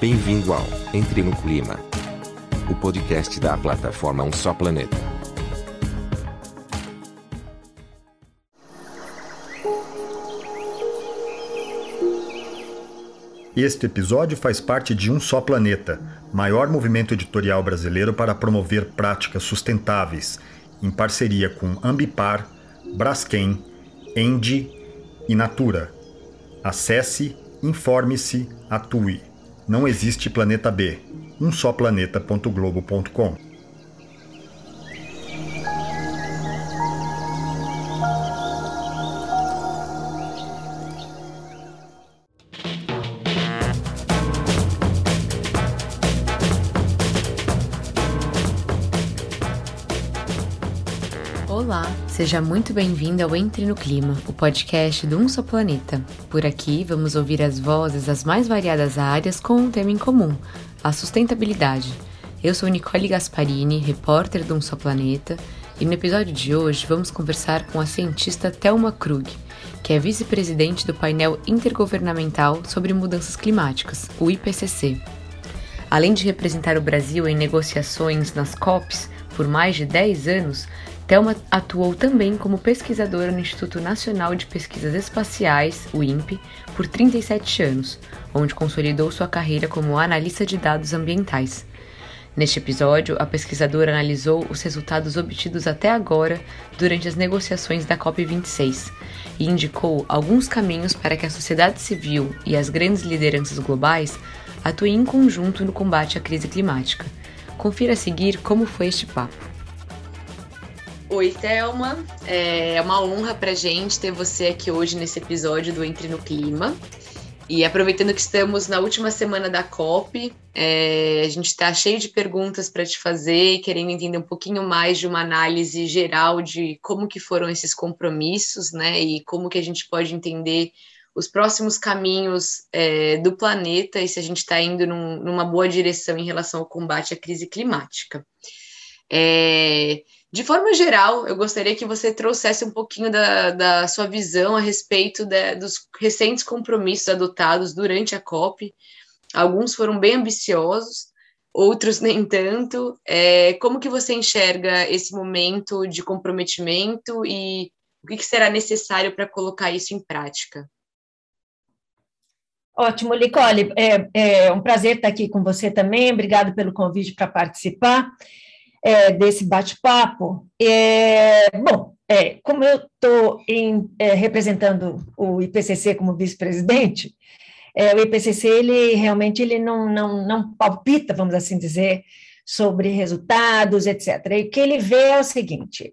Bem-vindo ao Entre no Clima, o podcast da plataforma Um Só Planeta. Este episódio faz parte de Um Só Planeta, maior movimento editorial brasileiro para promover práticas sustentáveis, em parceria com Ambipar, Braskem, Endi e Natura. Acesse, informe-se, atue. Não existe planeta B. Um só planeta.globo.com. seja muito bem-vindo ao Entre no Clima, o podcast do Um Só Planeta. Por aqui vamos ouvir as vozes das mais variadas áreas com um tema em comum, a sustentabilidade. Eu sou Nicole Gasparini, repórter do Um Só Planeta, e no episódio de hoje vamos conversar com a cientista Thelma Krug, que é vice-presidente do painel intergovernamental sobre mudanças climáticas, o IPCC. Além de representar o Brasil em negociações nas COPs por mais de 10 anos, Thelma atuou também como pesquisadora no Instituto Nacional de Pesquisas Espaciais, o INPE, por 37 anos, onde consolidou sua carreira como analista de dados ambientais. Neste episódio, a pesquisadora analisou os resultados obtidos até agora durante as negociações da COP26 e indicou alguns caminhos para que a sociedade civil e as grandes lideranças globais atuem em conjunto no combate à crise climática. Confira a seguir como foi este papo. Oi, Thelma. É uma honra para gente ter você aqui hoje nesse episódio do Entre no Clima. E aproveitando que estamos na última semana da COP, é, a gente está cheio de perguntas para te fazer, querendo entender um pouquinho mais de uma análise geral de como que foram esses compromissos, né? E como que a gente pode entender os próximos caminhos é, do planeta e se a gente está indo num, numa boa direção em relação ao combate à crise climática. É, de forma geral, eu gostaria que você trouxesse um pouquinho da, da sua visão a respeito de, dos recentes compromissos adotados durante a COP. Alguns foram bem ambiciosos, outros nem tanto. É, como que você enxerga esse momento de comprometimento e o que, que será necessário para colocar isso em prática? Ótimo, Nicole. É, é um prazer estar aqui com você também. Obrigado pelo convite para participar é, desse bate-papo. É, bom, é, como eu estou é, representando o IPCC como vice-presidente, é, o IPCC ele realmente ele não, não, não palpita, vamos assim dizer, sobre resultados, etc. E o que ele vê é o seguinte: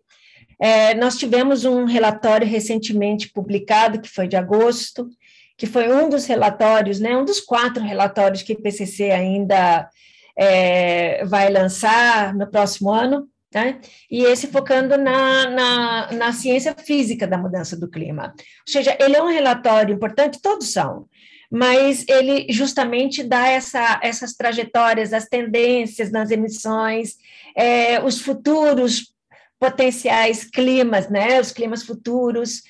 é, nós tivemos um relatório recentemente publicado, que foi de agosto, que foi um dos relatórios, né, um dos quatro relatórios que o IPCC ainda é, vai lançar no próximo ano, né? e esse focando na, na, na, ciência física da mudança do clima. Ou seja, ele é um relatório importante, todos são, mas ele justamente dá essa, essas trajetórias, as tendências nas emissões, é, os futuros potenciais climas, né? os climas futuros.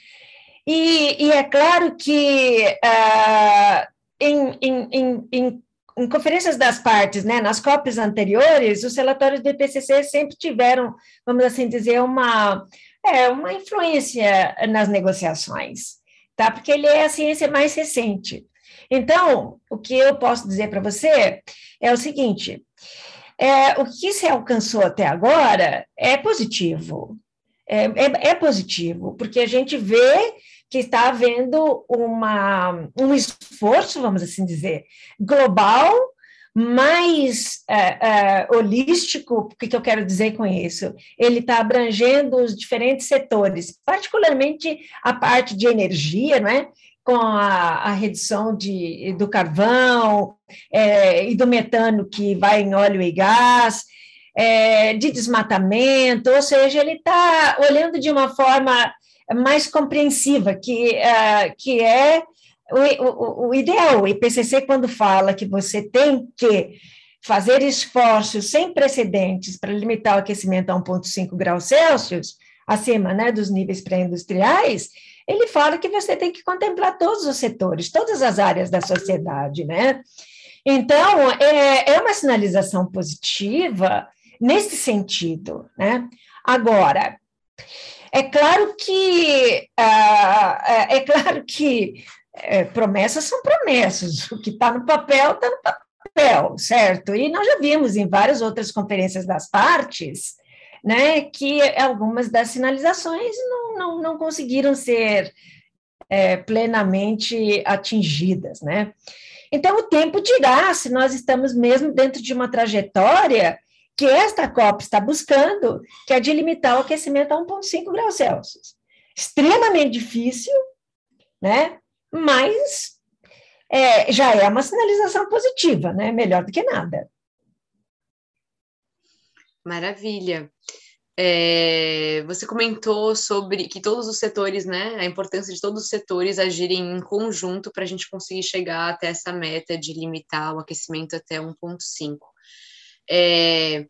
E, e é claro que uh, em, em, em, em conferências das partes, né, nas COPs anteriores, os relatórios do IPCC sempre tiveram, vamos assim dizer, uma, é, uma influência nas negociações, tá? Porque ele é a ciência mais recente. Então, o que eu posso dizer para você é o seguinte: é, o que se alcançou até agora é positivo. É, é, é positivo, porque a gente vê que está havendo uma, um esforço, vamos assim dizer, global, mais é, é, holístico, o que, que eu quero dizer com isso? Ele está abrangendo os diferentes setores, particularmente a parte de energia, não é? com a, a redução de, do carvão é, e do metano que vai em óleo e gás, é, de desmatamento, ou seja, ele está olhando de uma forma mais compreensiva, que, uh, que é o, o, o ideal. O IPCC, quando fala que você tem que fazer esforços sem precedentes para limitar o aquecimento a 1,5 graus Celsius, acima né, dos níveis pré-industriais, ele fala que você tem que contemplar todos os setores, todas as áreas da sociedade, né? Então, é, é uma sinalização positiva nesse sentido, né? Agora, é claro que uh, é claro que é, promessas são promessas, o que está no papel está no papel, certo? E nós já vimos em várias outras conferências das partes, né, que algumas das sinalizações não, não, não conseguiram ser é, plenamente atingidas, né? Então, o tempo dirá se nós estamos mesmo dentro de uma trajetória que esta COP está buscando, que é de limitar o aquecimento a 1,5 graus Celsius. Extremamente difícil, né? Mas é, já é uma sinalização positiva, né? Melhor do que nada. Maravilha. É, você comentou sobre que todos os setores, né, a importância de todos os setores agirem em conjunto para a gente conseguir chegar até essa meta de limitar o aquecimento até 1,5. É,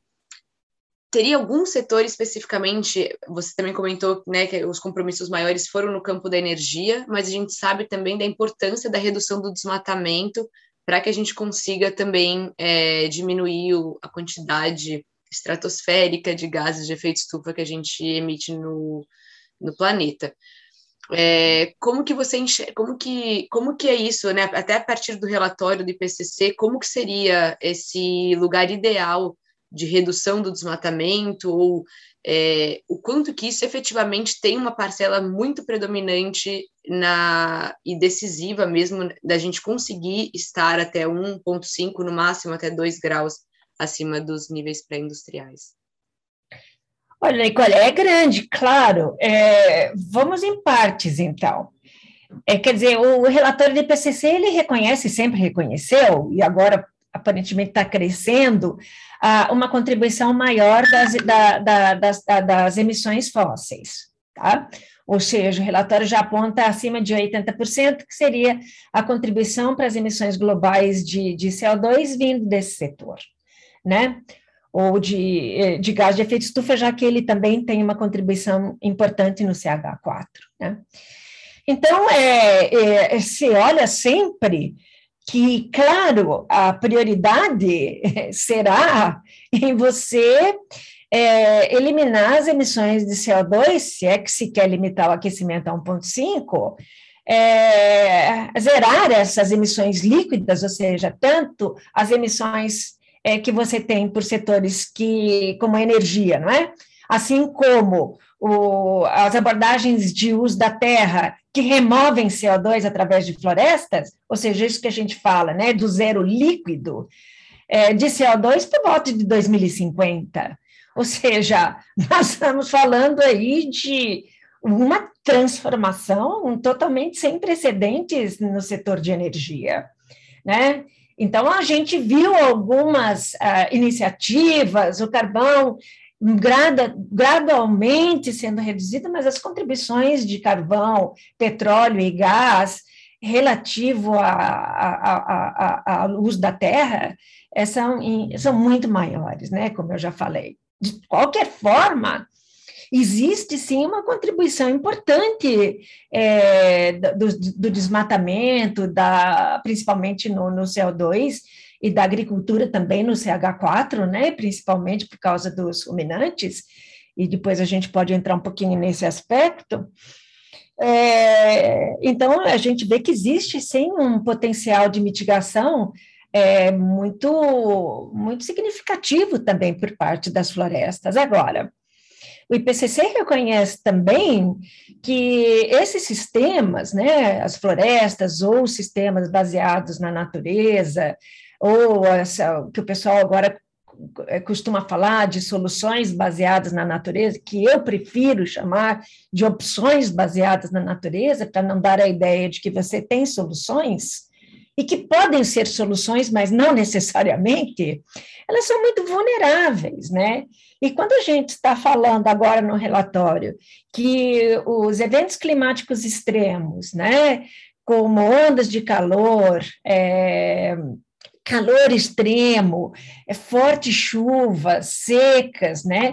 teria algum setor especificamente? Você também comentou né, que os compromissos maiores foram no campo da energia, mas a gente sabe também da importância da redução do desmatamento para que a gente consiga também é, diminuir o, a quantidade estratosférica de gases de efeito estufa que a gente emite no, no planeta. É, como que você enxerga, como que, como que é isso, né? Até a partir do relatório do IPCC, como que seria esse lugar ideal de redução do desmatamento ou é, o quanto que isso efetivamente tem uma parcela muito predominante na e decisiva mesmo da gente conseguir estar até 1,5 no máximo até 2 graus acima dos níveis pré-industriais. Olha, Nicole, é grande, claro. É, vamos em partes, então. É, quer dizer, o relatório do IPCC, ele reconhece, sempre reconheceu, e agora aparentemente está crescendo, ah, uma contribuição maior das, da, da, das, das emissões fósseis, tá? Ou seja, o relatório já aponta acima de 80%, que seria a contribuição para as emissões globais de, de CO2 vindo desse setor né? Ou de, eh, de gás de efeito estufa, já que ele também tem uma contribuição importante no CH4, né? Então, é, é, se olha sempre que, claro, a prioridade será em você é, eliminar as emissões de CO2, se é que se quer limitar o aquecimento a 1,5, é, zerar essas emissões líquidas, ou seja, tanto as emissões é, que você tem por setores que, como a energia, não é? Assim como o, as abordagens de uso da terra que removem CO2 através de florestas, ou seja, isso que a gente fala, né, do zero líquido é, de CO2 por volta de 2050. Ou seja, nós estamos falando aí de uma transformação totalmente sem precedentes no setor de energia, né? Então, a gente viu algumas uh, iniciativas, o carvão grada, gradualmente sendo reduzido, mas as contribuições de carvão, petróleo e gás relativo ao uso da terra é, são, são muito maiores, né? Como eu já falei. De qualquer forma, existe sim uma contribuição importante é, do, do, desmatamento, da, principalmente no, no CO2, e da agricultura também no CH4, né, principalmente por causa dos ruminantes, e depois a gente pode entrar um pouquinho nesse aspecto. É, então, a gente vê que existe sim um potencial de mitigação é, muito, muito significativo também por parte das florestas. Agora, o IPCC reconhece também que esses sistemas, né, as florestas ou sistemas baseados na natureza, ou essa, que o pessoal agora eh, costuma falar de soluções baseadas na natureza, que eu prefiro chamar de opções baseadas na natureza, para não dar a ideia de que você tem soluções, e que podem ser soluções, mas não necessariamente, elas são muito vulneráveis, né? E quando a gente está falando agora no relatório que os eventos climáticos extremos, né, como ondas de calor, é, calor extremo, é, fortes chuvas, secas, né?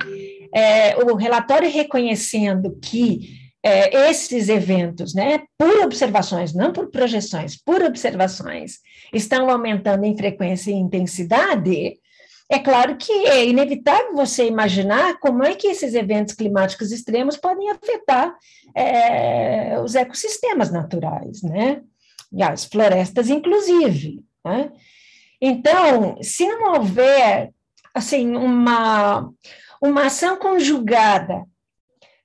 É, o relatório reconhecendo que é, esses eventos, né, por observações, não por projeções, por observações, estão aumentando em frequência e intensidade, é claro que é inevitável você imaginar como é que esses eventos climáticos extremos podem afetar é, os ecossistemas naturais, né? E as florestas, inclusive. Né? Então, se não houver assim uma, uma ação conjugada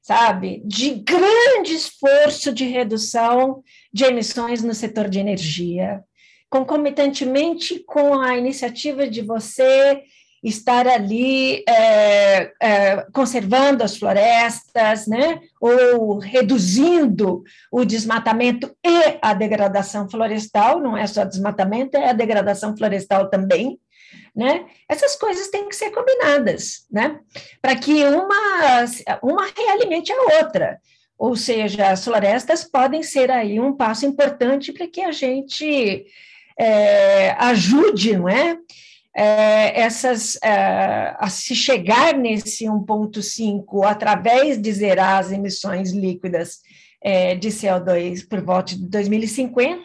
sabe, de grande esforço de redução de emissões no setor de energia, concomitantemente com a iniciativa de você estar ali é, é, conservando as florestas, né, ou reduzindo o desmatamento e a degradação florestal, não é só desmatamento, é a degradação florestal também, né? Essas coisas têm que ser combinadas, né? Para que uma, uma realimente a outra. Ou seja, as florestas podem ser aí um passo importante para que a gente é, ajude, não é? é essas, é, a se chegar nesse 1,5 através de zerar as emissões líquidas é, de CO2 por volta de 2050,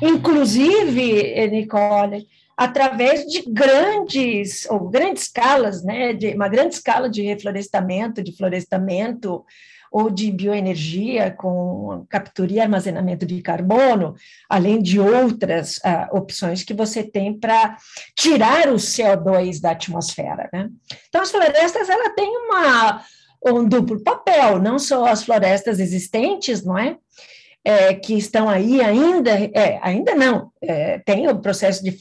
inclusive, Nicole, através de grandes ou grandes escalas, né, de uma grande escala de reflorestamento, de florestamento ou de bioenergia com captura e armazenamento de carbono, além de outras uh, opções que você tem para tirar o CO2 da atmosfera, né? Então as florestas ela tem uma um duplo papel, não só as florestas existentes, não é? é, que estão aí ainda, é, ainda não, é, tem o processo de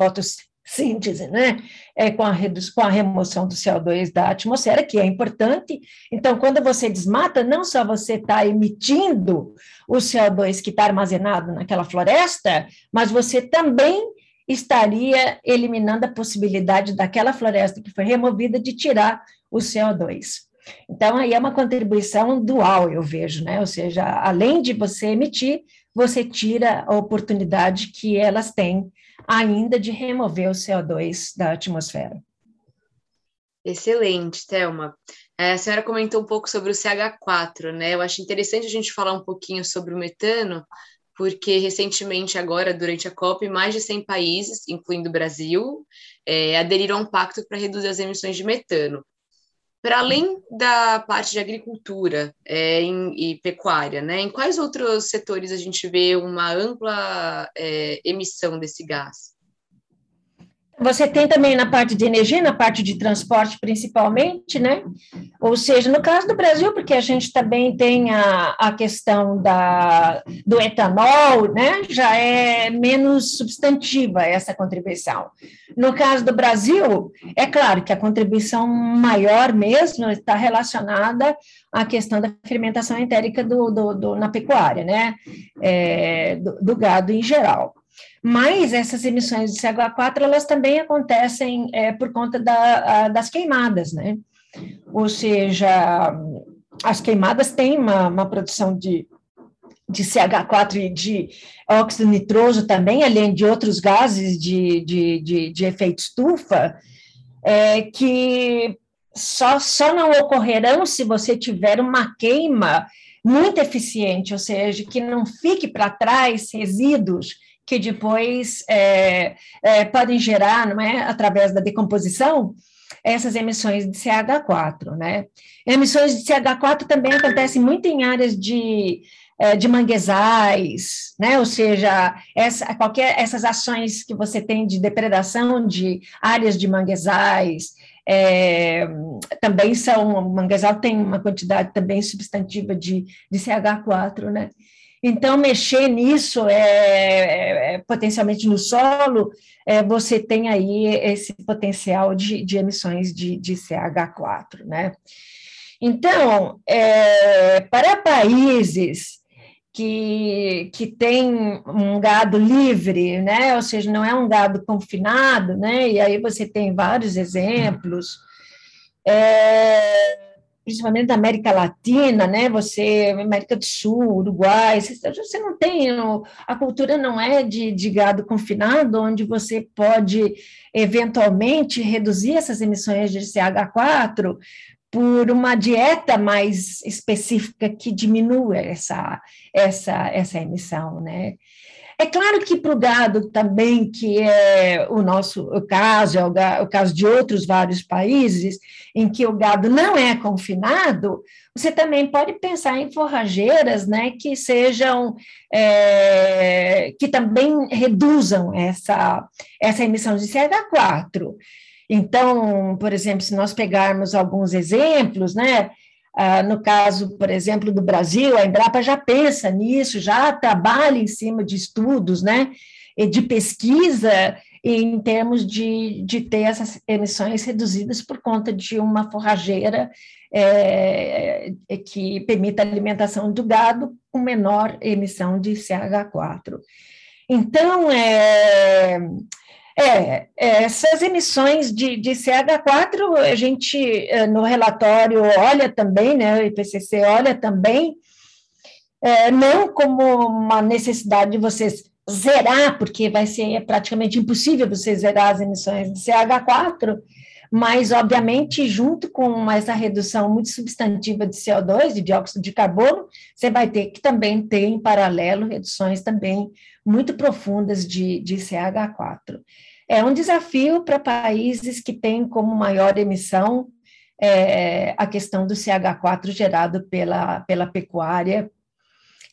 fotossíntese, né, é, com, a com a remoção do CO2 da atmosfera, que é importante. Então, quando você desmata, não só você está emitindo o CO2 que está armazenado naquela floresta, mas você também estaria eliminando a possibilidade daquela floresta que foi removida de tirar o CO2. Então, aí é uma contribuição dual, eu vejo, né? Ou seja, além de você emitir, você tira a oportunidade que elas têm ainda de remover o CO2 da atmosfera. Excelente, Thelma. É, a senhora comentou um pouco sobre o CH4, né? Eu acho interessante a gente falar um pouquinho sobre o metano, porque recentemente, agora, durante a COP, mais de 100 países, incluindo o Brasil, é, aderiram a um pacto para reduzir as emissões de metano. Para além da parte de agricultura é, em, e pecuária, né, em quais outros setores a gente vê uma ampla é, emissão desse gás? Você tem também na parte de energia, na parte de transporte principalmente, né? Ou seja, no caso do Brasil, porque a gente também tem a, a questão da, do etanol, né? Já é menos substantiva essa contribuição. No caso do Brasil, é claro que a contribuição maior mesmo está relacionada à questão da fermentação entérica do, do, do na pecuária, né? É, do, do gado em geral. Mas essas emissões de CO2 elas também acontecem é, por conta da, a, das queimadas, né? Ou seja, as queimadas têm uma, uma produção de, de CH4 e de óxido nitroso também, além de outros gases de, de, de, de efeito estufa, é, que só, só não ocorrerão se você tiver uma queima muito eficiente, ou seja, que não fique para trás resíduos que depois é, é, podem gerar, não é, através da decomposição, essas emissões de CH4, né? Emissões de CH4 também acontecem muito em áreas de, é, de manguezais, né? Ou seja, essa, qualquer, essas ações que você tem de depredação de áreas de manguezais, é, também são, o manguezal tem uma quantidade também substantiva de, de CH4, né? Então, mexer nisso é, é, é, potencialmente no solo, é, você tem aí esse potencial de, de emissões de, de, CH4, né? Então, é, para países que, que têm um gado livre, né? Ou seja, não é um gado confinado, né? E aí você tem vários exemplos. É, principalmente da América Latina, né? Você, América do Sul, Uruguai, você não tem, a cultura não é de, de gado confinado, onde você pode eventualmente reduzir essas emissões de CH4 por uma dieta mais específica que diminua essa, essa, essa emissão, né? É claro que para o gado também, que é o nosso o caso, é o, o, caso de outros vários países, em que o gado não é confinado, você também pode pensar em forrageiras né, que sejam, é, que também reduzam essa, essa emissão de CH4. Então, por exemplo, se nós pegarmos alguns exemplos, né, ah, no caso, por exemplo, do Brasil, a Embrapa já pensa nisso, já trabalha em cima de estudos, né, de pesquisa em termos de, de ter essas emissões reduzidas por conta de uma forrageira é, que permita a alimentação do gado com menor emissão de CH4. Então, é, é, essas emissões de, de CH4, a gente, eh, no relatório, olha também, né, o IPCC olha também, é, não como uma necessidade de vocês zerar, porque vai ser praticamente impossível você zerar as emissões de CH4, mas, obviamente, junto com essa redução muito substantiva de CO2, de dióxido de carbono, você vai ter que também ter, em paralelo, reduções também muito profundas de, de CH4. É um desafio para países que têm como maior emissão é, a questão do CH4 gerado pela, pela pecuária,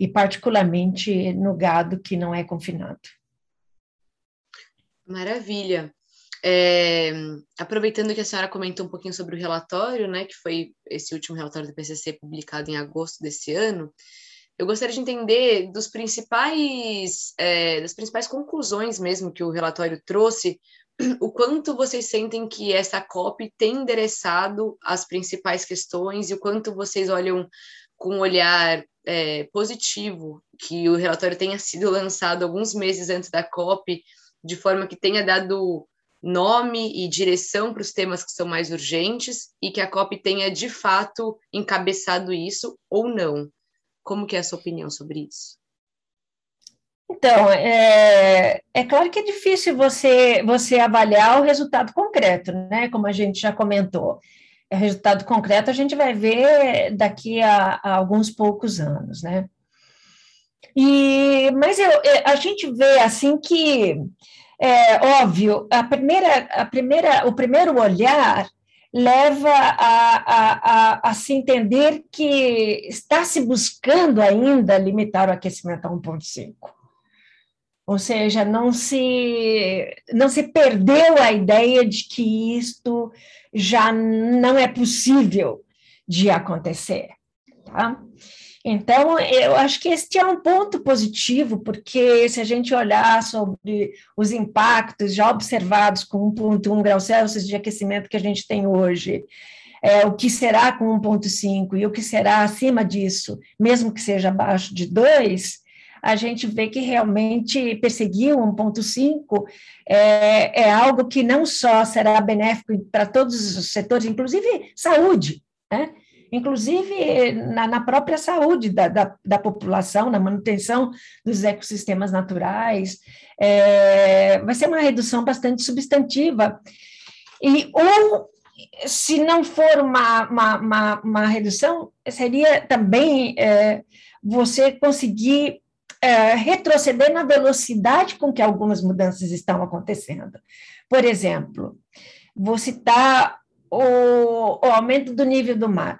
e particularmente no gado que não é confinado. Maravilha. É, aproveitando que a senhora comentou um pouquinho sobre o relatório, né, que foi esse último relatório do PCC publicado em agosto desse ano, eu gostaria de entender dos principais, é, das principais conclusões mesmo que o relatório trouxe, o quanto vocês sentem que essa COP tem endereçado as principais questões e o quanto vocês olham com um olhar é, positivo que o relatório tenha sido lançado alguns meses antes da COP, de forma que tenha dado nome e direção para os temas que são mais urgentes e que a COP tenha de fato encabeçado isso ou não. Como que é a sua opinião sobre isso? Então, é, é claro que é difícil você, você avaliar o resultado concreto, né? Como a gente já comentou. O resultado concreto a gente vai ver daqui a, a alguns poucos anos, né? E, mas eu, a gente vê assim que é óbvio, a primeira, a primeira, o primeiro olhar leva a, a, a, a, se entender que está se buscando ainda limitar o aquecimento a 1,5. Ou seja, não se, não se perdeu a ideia de que isto já não é possível de acontecer. Tá? Então, eu acho que este é um ponto positivo, porque se a gente olhar sobre os impactos já observados com 1,1 graus Celsius de aquecimento que a gente tem hoje, é, o que será com 1,5 e o que será acima disso, mesmo que seja abaixo de 2, a gente vê que realmente perseguir 1,5 é, é algo que não só será benéfico para todos os setores, inclusive saúde, né? Inclusive na, na própria saúde da, da, da, população, na manutenção dos ecossistemas naturais. É, vai ser uma redução bastante substantiva. E, ou, se não for uma, uma, uma, uma redução, seria também é, você conseguir é, retroceder na velocidade com que algumas mudanças estão acontecendo. Por exemplo, vou citar o, o aumento do nível do mar.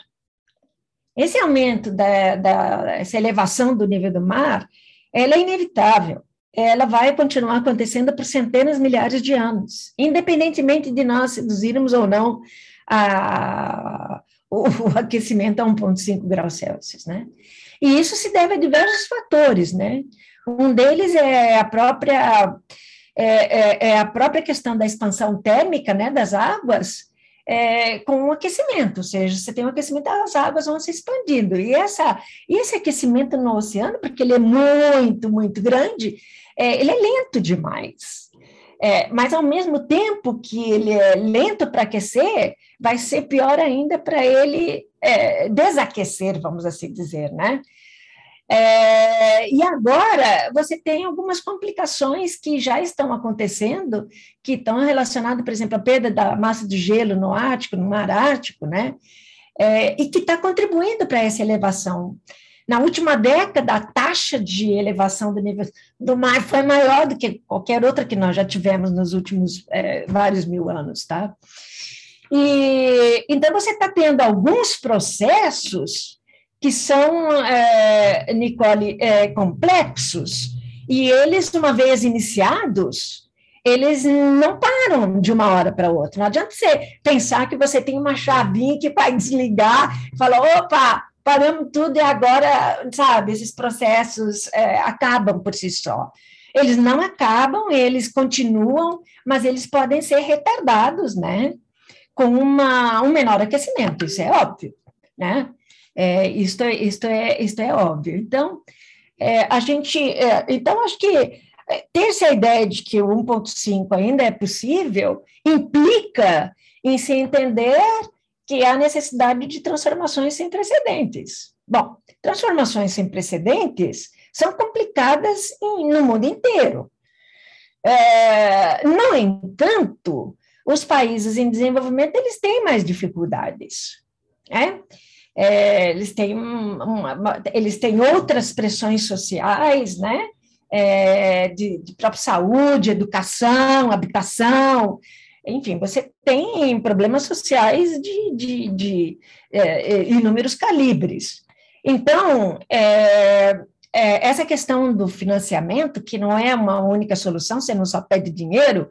Esse aumento, da, da, essa elevação do nível do mar, ela é inevitável. Ela vai continuar acontecendo por centenas, de milhares de anos, independentemente de nós reduzirmos ou não a, o, o aquecimento a 1,5 graus Celsius, né? E isso se deve a diversos fatores, né? Um deles é a própria é, é, é a própria questão da expansão térmica, né, das águas, é, com o aquecimento, ou seja, você tem um aquecimento, as águas vão se expandindo. E essa, esse aquecimento no oceano, porque ele é muito, muito grande, é, ele é lento demais. É, mas, ao mesmo tempo que ele é lento para aquecer, vai ser pior ainda para ele é, desaquecer, vamos assim dizer, né? É, e agora você tem algumas complicações que já estão acontecendo, que estão relacionadas, por exemplo, à perda da massa de gelo no Ártico, no Mar Ártico, né? é, e que está contribuindo para essa elevação. Na última década, a taxa de elevação do nível do mar foi maior do que qualquer outra que nós já tivemos nos últimos é, vários mil anos, tá? E então você está tendo alguns processos que são, é, Nicole, é, complexos, e eles, uma vez iniciados, eles não param de uma hora para outra. Não adianta você pensar que você tem uma chavinha que vai desligar falar, opa, paramos tudo e agora, sabe, esses processos é, acabam por si só. Eles não acabam, eles continuam, mas eles podem ser retardados, né? Com uma, um menor aquecimento, isso é óbvio, né? É, isto, isto, é, isto é óbvio. Então, é, a gente. É, então, acho que ter essa ideia de que o 1.5 ainda é possível implica em se entender que há necessidade de transformações sem precedentes. Bom, transformações sem precedentes são complicadas em, no mundo inteiro. É, no entanto, os países em desenvolvimento eles têm mais dificuldades. Né? É, eles, têm uma, uma, eles têm outras pressões sociais, né? é, de, de própria saúde, educação, habitação, enfim, você tem problemas sociais de, de, de é, é inúmeros calibres. Então, é, é, essa questão do financiamento, que não é uma única solução, você não só pede dinheiro,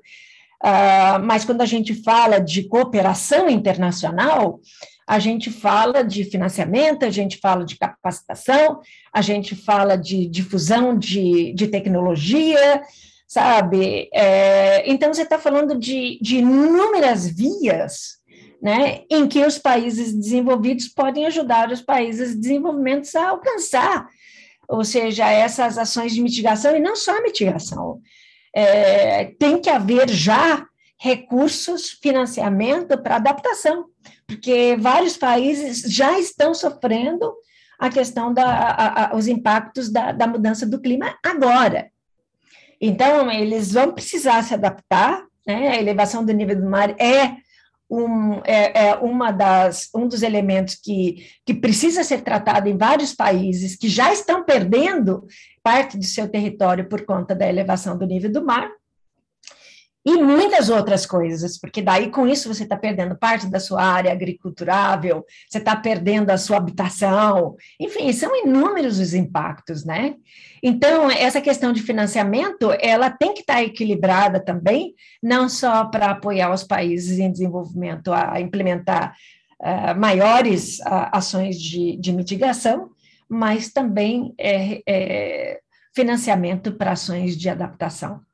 uh, mas quando a gente fala de cooperação internacional, a gente fala de financiamento, a gente fala de capacitação, a gente fala de difusão de, de tecnologia, sabe? É, então, você está falando de, de inúmeras vias né, em que os países desenvolvidos podem ajudar os países desenvolvimentos a alcançar, ou seja, essas ações de mitigação, e não só mitigação. É, tem que haver já recursos, financiamento para adaptação porque vários países já estão sofrendo a questão da a, a, os impactos da, da mudança do clima agora. Então, eles vão precisar se adaptar, né? A elevação do nível do mar é um, é, é, uma das, um dos elementos que, que precisa ser tratado em vários países que já estão perdendo parte do seu território por conta da elevação do nível do mar, e muitas outras coisas, porque daí com isso você está perdendo parte da sua área agriculturável, você está perdendo a sua habitação, enfim, são inúmeros os impactos, né? Então, essa questão de financiamento, ela tem que estar tá equilibrada também, não só para apoiar os países em desenvolvimento a implementar uh, maiores uh, ações de, de mitigação, mas também é, é financiamento para ações de adaptação.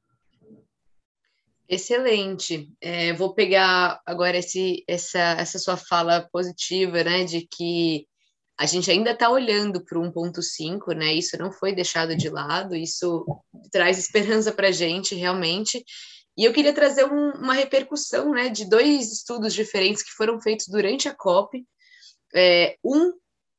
Excelente. É, vou pegar agora esse, essa, essa sua fala positiva, né, de que a gente ainda está olhando para o 1.5, né? Isso não foi deixado de lado, isso traz esperança para a gente, realmente. E eu queria trazer um, uma repercussão, né, de dois estudos diferentes que foram feitos durante a COP. É, um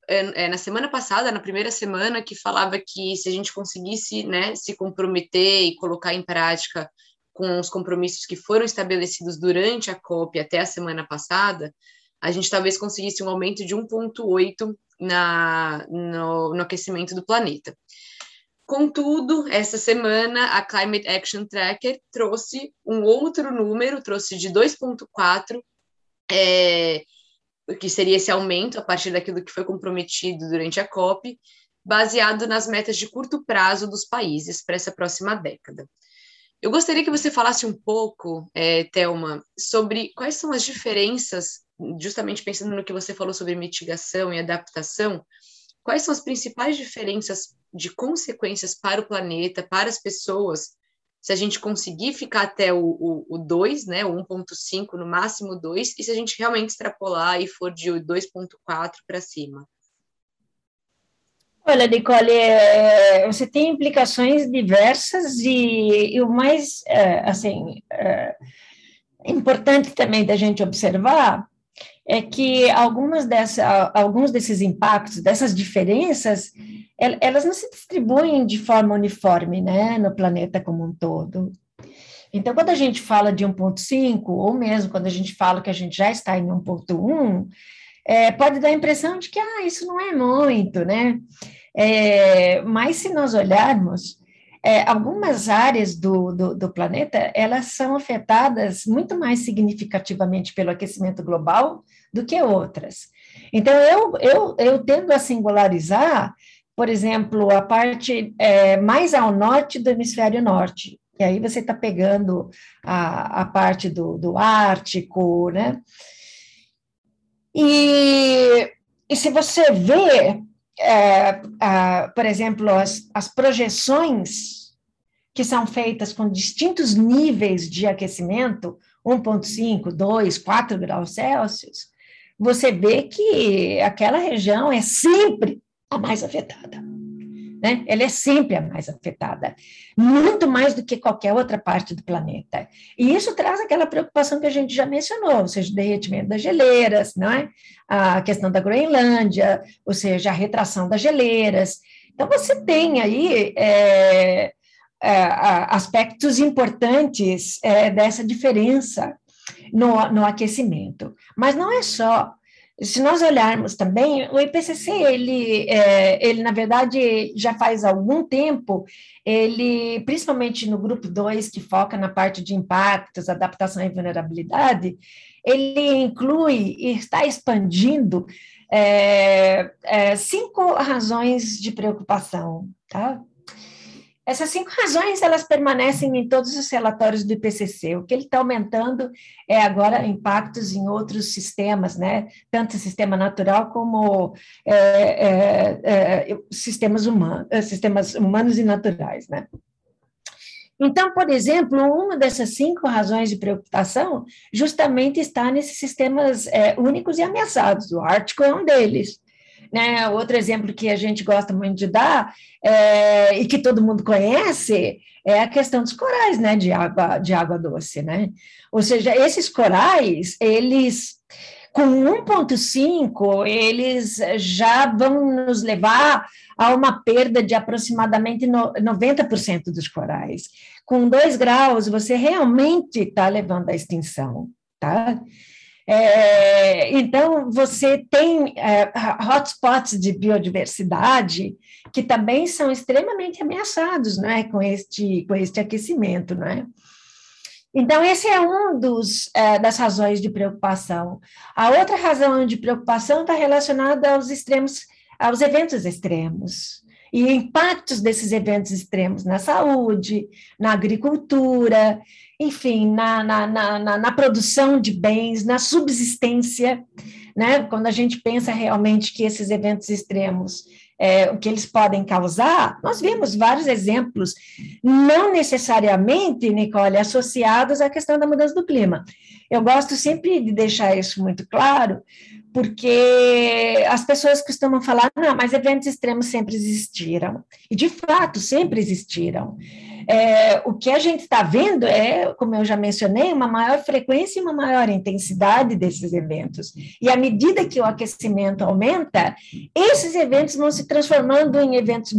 é, é, na semana passada, na primeira semana, que falava que se a gente conseguisse, né, se comprometer e colocar em prática com os compromissos que foram estabelecidos durante a COP até a semana passada, a gente talvez conseguisse um aumento de 1,8 na, no, no aquecimento do planeta. Contudo, essa semana a Climate Action Tracker trouxe um outro número, trouxe de 2,4, é, que seria esse aumento a partir daquilo que foi comprometido durante a COP, baseado nas metas de curto prazo dos países para essa próxima década. Eu gostaria que você falasse um pouco, é, Thelma, sobre quais são as diferenças, justamente pensando no que você falou sobre mitigação e adaptação, quais são as principais diferenças de consequências para o planeta, para as pessoas, se a gente conseguir ficar até o, 2, né, o 1.5, no máximo 2, e se a gente realmente extrapolar e for de 2.4 para cima? Olha, Nicole, é, você tem implicações diversas e, e o mais, é, assim, é, importante também da gente observar é que algumas dessa, alguns desses impactos, dessas diferenças, elas não se distribuem de forma uniforme, né, no planeta como um todo. Então, quando a gente fala de 1.5, ou mesmo quando a gente fala que a gente já está em 1.1, é, pode dar a impressão de que ah, isso não é muito, né? É, mas se nós olharmos, é, algumas áreas do, do, do, planeta, elas são afetadas muito mais significativamente pelo aquecimento global do que outras. Então, eu, eu, eu tendo a singularizar, por exemplo, a parte é, mais ao norte do hemisfério norte, e aí você está pegando a, a parte do, do Ártico, né? E, e se você vê, é, a, por exemplo, as, as projeções que são feitas com distintos níveis de aquecimento, 1,5, 2, 4 graus Celsius, você vê que aquela região é sempre a mais afetada né? Ela é sempre a mais afetada, muito mais do que qualquer outra parte do planeta. E isso traz aquela preocupação que a gente já mencionou, ou seja, o derretimento das geleiras, não é? A questão da Groenlândia, ou seja, a retração das geleiras. Então, você tem aí é, é, aspectos importantes é, dessa diferença no, no aquecimento. Mas não é só se nós olharmos também, o IPCC, ele, é, ele, na verdade, já faz algum tempo, ele, principalmente no grupo 2, que foca na parte de impactos, adaptação e vulnerabilidade, ele inclui e está expandindo é, é, cinco razões de preocupação, tá? Essas cinco razões, elas permanecem em todos os relatórios do IPCC. O que ele está aumentando é agora impactos em outros sistemas, né? Tanto sistema natural como é, é, é, sistemas, humanos, é, sistemas humanos e naturais, né? Então, por exemplo, uma dessas cinco razões de preocupação justamente está nesses sistemas é, únicos e ameaçados. O Ártico é um deles. Né? Outro exemplo que a gente gosta muito de dar é, e que todo mundo conhece é a questão dos corais, né, de água, de água doce, né? Ou seja, esses corais, eles com 1.5, eles já vão nos levar a uma perda de aproximadamente 90% dos corais. Com 2 graus, você realmente está levando à extinção, tá? É, então, você tem é, hotspots de biodiversidade que também são extremamente ameaçados não é? com, este, com este aquecimento. Não é? Então, esse é um é, das razões de preocupação. A outra razão de preocupação está relacionada aos extremos, aos eventos extremos e impactos desses eventos extremos na saúde, na agricultura, enfim, na, na, na, na, produção de bens, na subsistência, né? Quando a gente pensa realmente que esses eventos extremos, é, o que eles podem causar, nós vimos vários exemplos, não necessariamente, Nicole, associados à questão da mudança do clima. Eu gosto sempre de deixar isso muito claro, porque as pessoas costumam falar, não, mas eventos extremos sempre existiram. E, de fato, sempre existiram. É, o que a gente está vendo é, como eu já mencionei, uma maior frequência e uma maior intensidade desses eventos. E à medida que o aquecimento aumenta, esses eventos vão se transformando em eventos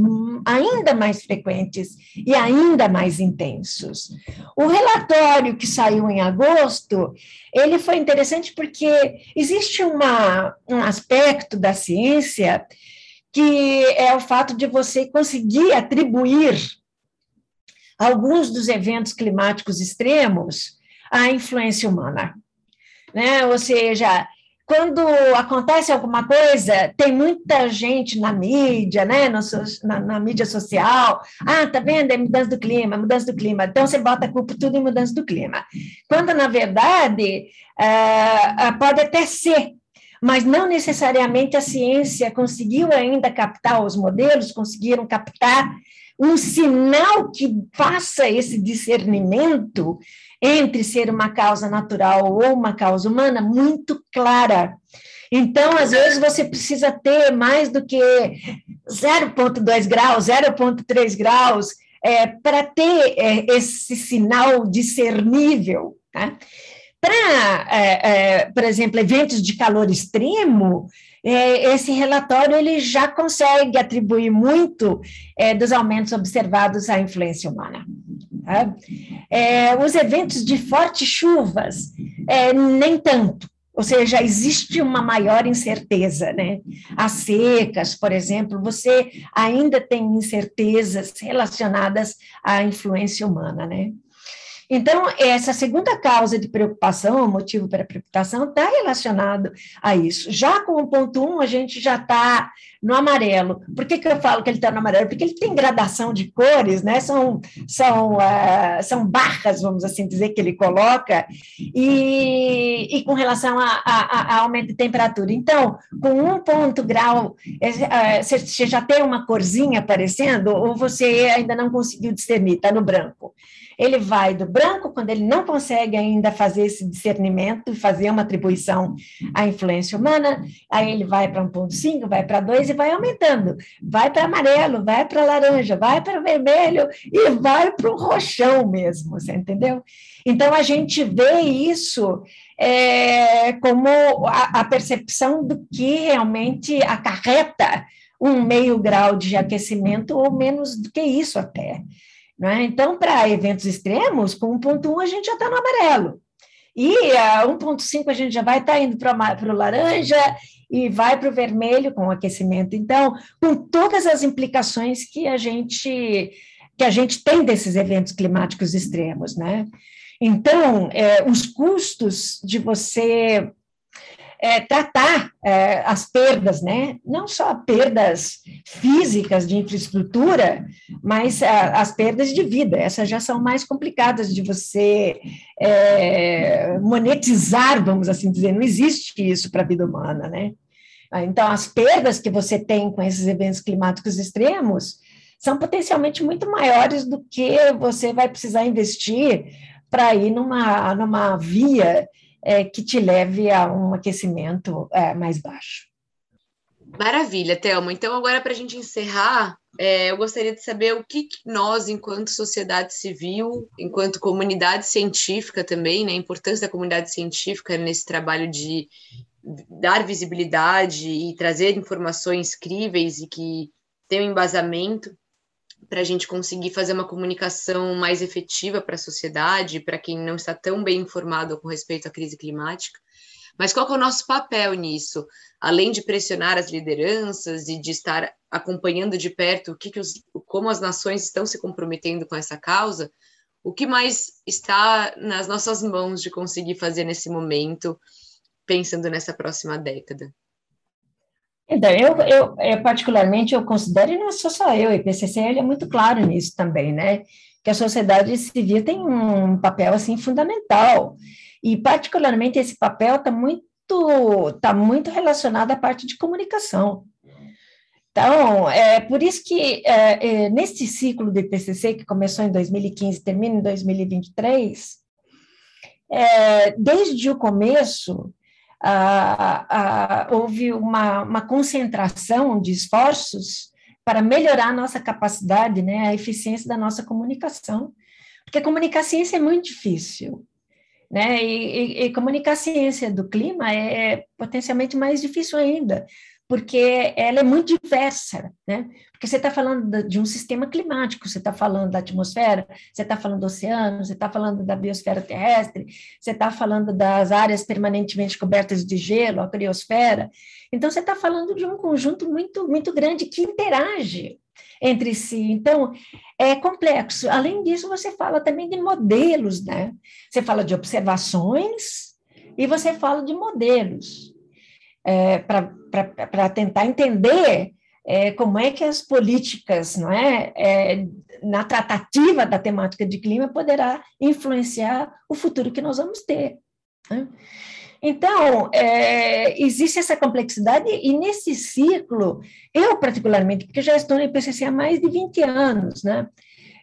ainda mais frequentes e ainda mais intensos. O relatório que saiu em agosto, ele foi interessante porque existe uma, um aspecto da ciência que é o fato de você conseguir atribuir alguns dos eventos climáticos extremos à influência humana. Né? Ou seja, quando acontece alguma coisa, tem muita gente na mídia, né, no, na, na, mídia social, ah, tá vendo, é mudança do clima, mudança do clima, então você bota a culpa tudo em mudança do clima. Quando, na verdade, é, pode até ser, mas não necessariamente a ciência conseguiu ainda captar, os modelos conseguiram captar um sinal que faça esse discernimento entre ser uma causa natural ou uma causa humana muito clara. Então, às vezes, você precisa ter mais do que 0,2 graus, 0,3 graus, é, para ter é, esse sinal discernível. Tá? Para, é, é, por exemplo, eventos de calor extremo, esse relatório ele já consegue atribuir muito é, dos aumentos observados à influência humana. Tá? É, os eventos de fortes chuvas, é, nem tanto. ou seja, existe uma maior incerteza, né? As secas, por exemplo, você ainda tem incertezas relacionadas à influência humana, né? Então, essa segunda causa de preocupação, motivo para preocupação, está relacionado a isso. Já com o ponto 1, um, a gente já está no amarelo. Por que, que eu falo que ele está no amarelo? Porque ele tem gradação de cores, né? São, são, uh, são barras, vamos assim dizer, que ele coloca, e, e com relação a, aumento de temperatura. Então, com um ponto grau, uh, você já tem uma corzinha aparecendo, ou você ainda não conseguiu discernir, está no branco ele vai do branco, quando ele não consegue ainda fazer esse discernimento fazer uma atribuição à influência humana, aí ele vai para 1,5, vai para 2 e vai aumentando. Vai para amarelo, vai para laranja, vai para vermelho e vai para o roxão mesmo, você entendeu? Então, a gente vê isso é, como a, a percepção do que realmente acarreta um meio grau de aquecimento ou menos do que isso até. Né? Então, para eventos extremos, com 1.1 a gente já está no amarelo. E a 1.5 a gente já vai estar tá indo para o laranja e vai para o vermelho com o aquecimento. Então, com todas as implicações que a gente que a gente tem desses eventos climáticos extremos, né? Então, é, os custos de você é, tratar é, as perdas, né? não só perdas físicas de infraestrutura, mas a, é, as perdas de vida. Essas já são mais complicadas de você é, monetizar, vamos assim dizer. Não existe isso para a vida humana. Né? Então, as perdas que você tem com esses eventos climáticos extremos são potencialmente muito maiores do que você vai precisar investir para ir numa, numa via é, que te leve a um aquecimento é, mais baixo. Maravilha, Thelma. Então, agora, para a gente encerrar, é, eu gostaria de saber o que nós, enquanto sociedade civil, enquanto comunidade científica também, né, a importância da comunidade científica nesse trabalho de dar visibilidade e trazer informações críveis e que tenham embasamento para a gente conseguir fazer uma comunicação mais efetiva para a sociedade, para quem não está tão bem informado com respeito à crise climática. Mas qual é o nosso papel nisso? Além de pressionar as lideranças e de estar acompanhando de perto o que, que os, como as nações estão se comprometendo com essa causa, o que mais está nas nossas mãos de conseguir fazer nesse momento, pensando nessa próxima década? Então, eu, eu, eu, particularmente, eu considero, e não sou só eu, o IPCC ele é muito claro nisso também, né, que a sociedade civil tem um papel, assim, fundamental, e particularmente esse papel está muito, tá muito relacionado à parte de comunicação. Então, é por isso que é, é, neste ciclo do IPCC, que começou em 2015 e termina em 2023, é, desde o começo, ah, ah, houve uma, uma concentração de esforços para melhorar a nossa capacidade, né, a eficiência da nossa comunicação, porque comunicar ciência é muito difícil, né, e, e, e comunicar ciência do clima é potencialmente mais difícil ainda, porque ela é muito diversa, né? Porque você está falando de um sistema climático, você está falando da atmosfera, você está falando do oceano, você está falando da biosfera terrestre, você está falando das áreas permanentemente cobertas de gelo, a criosfera. Então, você está falando de um conjunto muito, muito grande que interage entre si. Então, é complexo. Além disso, você fala também de modelos, né? Você fala de observações e você fala de modelos é, para tentar entender é, como é que as políticas, não é, é, na tratativa da temática de clima poderá influenciar o futuro que nós vamos ter. Né? Então, é, existe essa complexidade, e nesse ciclo, eu particularmente, porque já estou no IPCC há mais de 20 anos, né?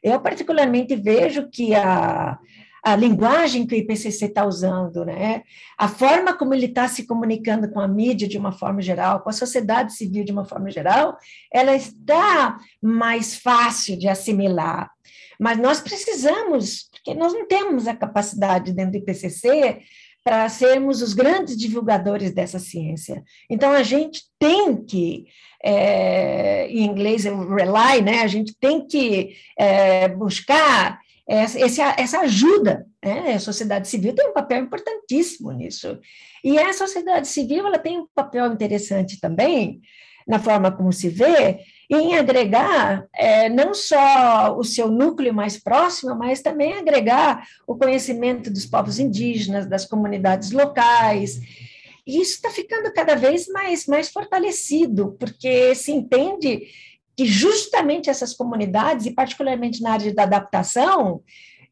Eu particularmente vejo que a, a linguagem que o IPCC está usando, né? a forma como ele está se comunicando com a mídia de uma forma geral, com a sociedade civil de uma forma geral, ela está mais fácil de assimilar. Mas nós precisamos, porque nós não temos a capacidade dentro do IPCC para sermos os grandes divulgadores dessa ciência. Então, a gente tem que, é, em inglês, rely, né? a gente tem que é, buscar essa, essa ajuda. Né? A sociedade civil tem um papel importantíssimo nisso. E a sociedade civil ela tem um papel interessante também, na forma como se vê, em agregar é, não só o seu núcleo mais próximo, mas também agregar o conhecimento dos povos indígenas, das comunidades locais. E isso está ficando cada vez mais, mais fortalecido, porque se entende que justamente essas comunidades, e particularmente na área da adaptação,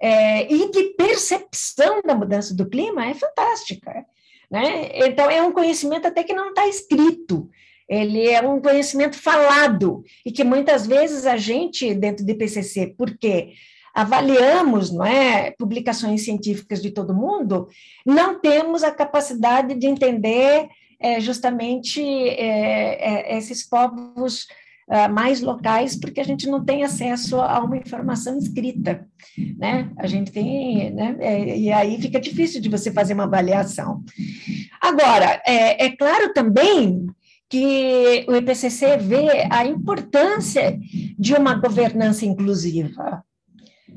é, e de percepção da mudança do clima, é fantástica. Né? Então, é um conhecimento até que não está escrito, ele é um conhecimento falado, e que muitas vezes a gente, dentro do IPCC, porque avaliamos não é, publicações científicas de todo mundo, não temos a capacidade de entender é, justamente é, é, esses povos uh, mais locais, porque a gente não tem acesso a uma informação escrita, né? A gente tem, né? É, e aí fica difícil de você fazer uma avaliação. Agora, é, é claro também que o IPCC vê a importância de uma governança inclusiva,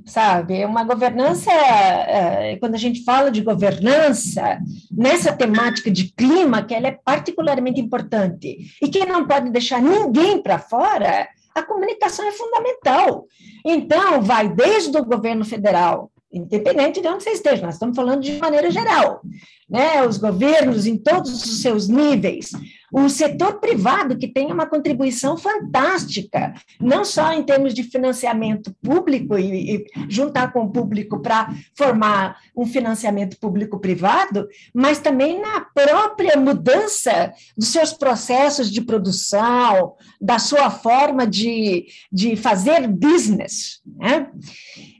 sabe? Uma governança, é, quando a gente fala de governança, nessa temática de clima, que ela é particularmente importante, e que não pode deixar ninguém para fora, a comunicação é fundamental. Então, vai desde o governo federal, independente de onde você esteja, nós estamos falando de maneira geral, né? Os governos em todos os seus níveis, o setor privado que tem uma contribuição fantástica, não só em termos de financiamento público e, e juntar com o público para formar um financiamento público-privado, mas também na própria mudança dos seus processos de produção, da sua forma de, de fazer business, né?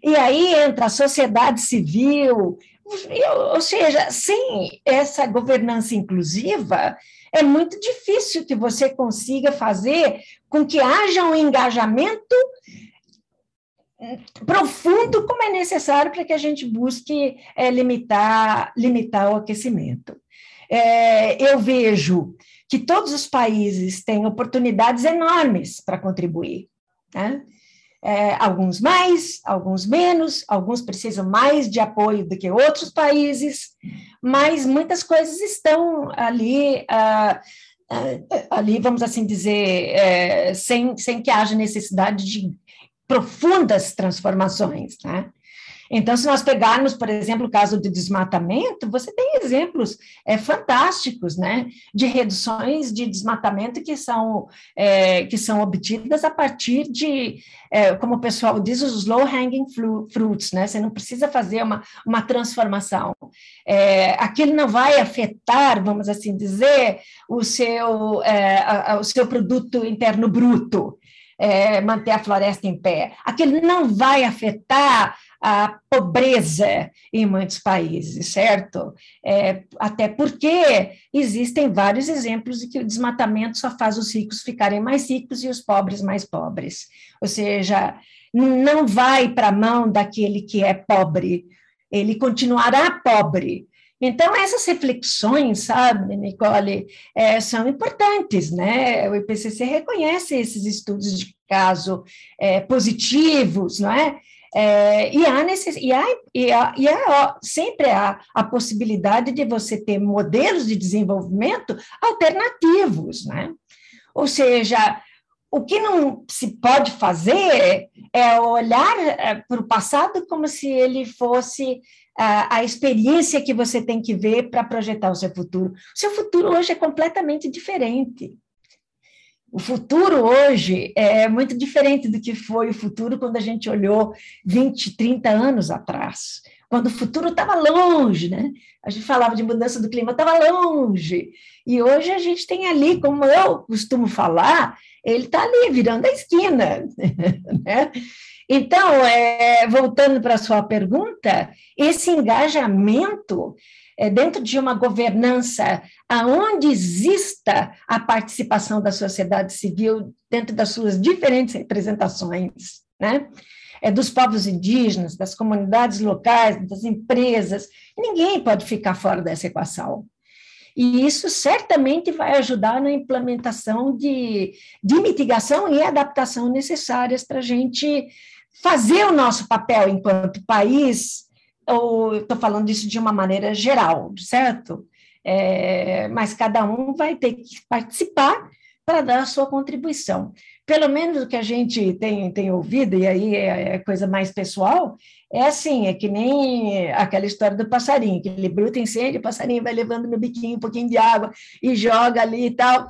E aí entra a sociedade civil, ou seja, sem essa governança inclusiva, é muito difícil que você consiga fazer com que haja um engajamento profundo como é necessário para que a gente busque é, limitar, limitar o aquecimento. É, eu vejo que todos os países têm oportunidades enormes para contribuir. Né? É, alguns mais, alguns menos, alguns precisam mais de apoio do que outros países, mas muitas coisas estão ali, uh, uh, ali vamos assim dizer, uh, sem, sem que haja necessidade de profundas transformações, né? Então, se nós pegarmos, por exemplo, o caso do desmatamento, você tem exemplos é, fantásticos, né, de reduções de desmatamento que são, é, que são obtidas a partir de, é, como o pessoal diz, os low-hanging fruits, né, você não precisa fazer uma, uma transformação. É, aquilo não vai afetar, vamos assim dizer, o seu, é, a, a, o seu produto interno bruto, é, manter a floresta em pé. Aquilo não vai afetar a pobreza em muitos países, certo? É, até porque existem vários exemplos de que o desmatamento só faz os ricos ficarem mais ricos e os pobres mais pobres. Ou seja, não vai para a mão daquele que é pobre, ele continuará pobre. Então, essas reflexões, sabe, Nicole, é, são importantes, né? O IPCC reconhece esses estudos de caso é, positivos, não é? É, e, há necess... e, há, e, há, e há sempre há a possibilidade de você ter modelos de desenvolvimento alternativos, né? Ou seja, o que não se pode fazer é olhar é, para o passado como se ele fosse a, a experiência que você tem que ver para projetar o seu futuro. O seu futuro hoje é completamente diferente. O futuro hoje é muito diferente do que foi o futuro quando a gente olhou 20, 30 anos atrás, quando o futuro estava longe, né? A gente falava de mudança do clima, estava longe. E hoje a gente tem ali, como eu costumo falar, ele está ali, virando a esquina. Né? Então, é, voltando para a sua pergunta, esse engajamento é, dentro de uma governança aonde exista a participação da sociedade civil dentro das suas diferentes representações, né? É dos povos indígenas, das comunidades locais, das empresas, ninguém pode ficar fora dessa equação. E isso certamente vai ajudar na implementação de, de mitigação e adaptação necessárias para a gente fazer o nosso papel enquanto país, ou estou falando isso de uma maneira geral, certo? É, mas cada um vai ter que participar para dar a sua contribuição. Pelo menos o que a gente tem, tem ouvido, e aí é, é coisa mais pessoal, é assim, é que nem aquela história do passarinho, que ele bruta incêndio, o passarinho vai levando no biquinho um pouquinho de água e joga ali e tal.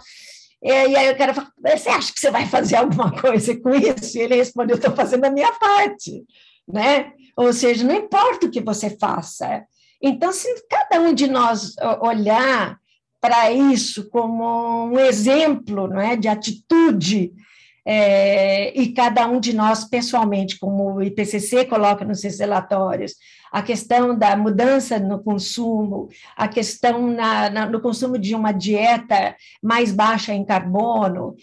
E aí o cara fala, você acha que você vai fazer alguma coisa com isso? E ele respondeu, estou fazendo a minha parte, né? Ou seja, não importa o que você faça. Então, se cada um de nós olhar para isso como um exemplo não é, de atitude, é, e cada um de nós pessoalmente, como o IPCC coloca nos seus relatórios, a questão da mudança no consumo, a questão na, na, no consumo de uma dieta mais baixa em carbono,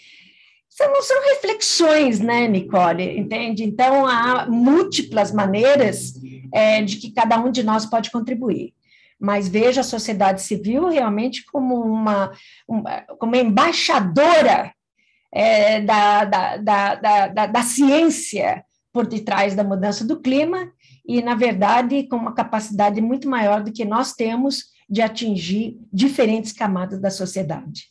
são, são reflexões, né, Nicole? Entende? Então, há múltiplas maneiras é, de que cada um de nós pode contribuir. Mas veja a sociedade civil realmente como uma, uma como embaixadora é, da, da, da, da, da ciência por detrás da mudança do clima e, na verdade, com uma capacidade muito maior do que nós temos de atingir diferentes camadas da sociedade.